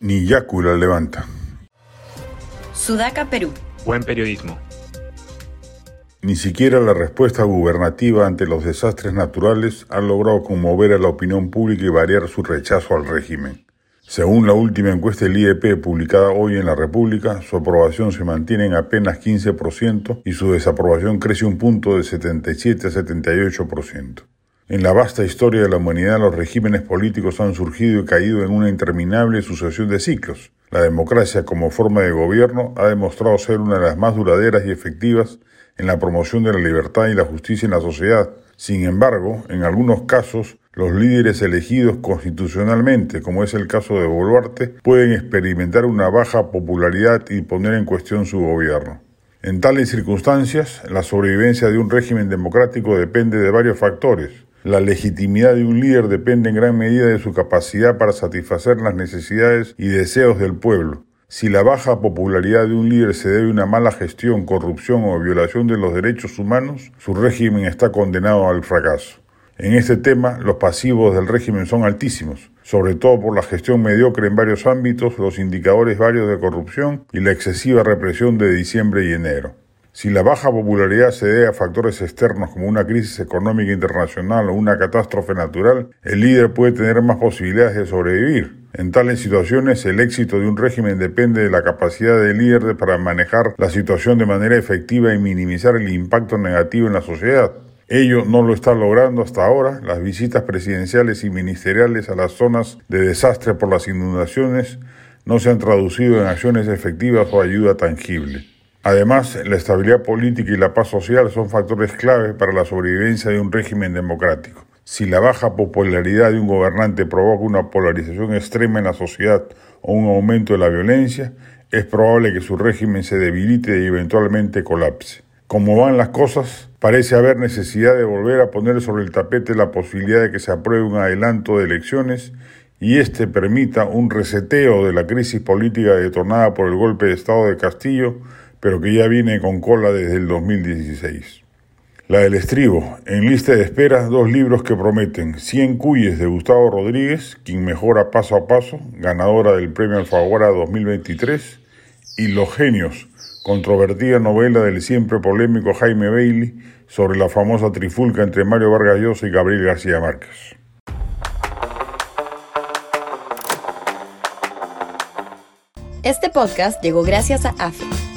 Ni Yacu la levanta. Sudaca, Perú. Buen periodismo. Ni siquiera la respuesta gubernativa ante los desastres naturales ha logrado conmover a la opinión pública y variar su rechazo al régimen. Según la última encuesta del IEP publicada hoy en la República, su aprobación se mantiene en apenas 15% y su desaprobación crece un punto de 77 a 78%. En la vasta historia de la humanidad los regímenes políticos han surgido y caído en una interminable sucesión de ciclos. La democracia como forma de gobierno ha demostrado ser una de las más duraderas y efectivas en la promoción de la libertad y la justicia en la sociedad. Sin embargo, en algunos casos, los líderes elegidos constitucionalmente, como es el caso de Boluarte, pueden experimentar una baja popularidad y poner en cuestión su gobierno. En tales circunstancias, la sobrevivencia de un régimen democrático depende de varios factores. La legitimidad de un líder depende en gran medida de su capacidad para satisfacer las necesidades y deseos del pueblo. Si la baja popularidad de un líder se debe a una mala gestión, corrupción o violación de los derechos humanos, su régimen está condenado al fracaso. En este tema, los pasivos del régimen son altísimos, sobre todo por la gestión mediocre en varios ámbitos, los indicadores varios de corrupción y la excesiva represión de diciembre y enero. Si la baja popularidad se debe a factores externos como una crisis económica internacional o una catástrofe natural, el líder puede tener más posibilidades de sobrevivir. En tales situaciones, el éxito de un régimen depende de la capacidad del líder para manejar la situación de manera efectiva y minimizar el impacto negativo en la sociedad. Ello no lo está logrando hasta ahora. Las visitas presidenciales y ministeriales a las zonas de desastre por las inundaciones no se han traducido en acciones efectivas o ayuda tangible. Además, la estabilidad política y la paz social son factores clave para la sobrevivencia de un régimen democrático. Si la baja popularidad de un gobernante provoca una polarización extrema en la sociedad o un aumento de la violencia, es probable que su régimen se debilite y eventualmente colapse. Como van las cosas, parece haber necesidad de volver a poner sobre el tapete la posibilidad de que se apruebe un adelanto de elecciones y este permita un reseteo de la crisis política detonada por el golpe de Estado de Castillo, pero que ya viene con cola desde el 2016. La del estribo, en lista de espera, dos libros que prometen 100 cuyes de Gustavo Rodríguez, quien mejora paso a paso, ganadora del Premio Alfaguara 2023, y Los Genios, controvertida novela del siempre polémico Jaime Bailey sobre la famosa trifulca entre Mario Vargas Llosa y Gabriel García Márquez. Este podcast llegó gracias a AFE,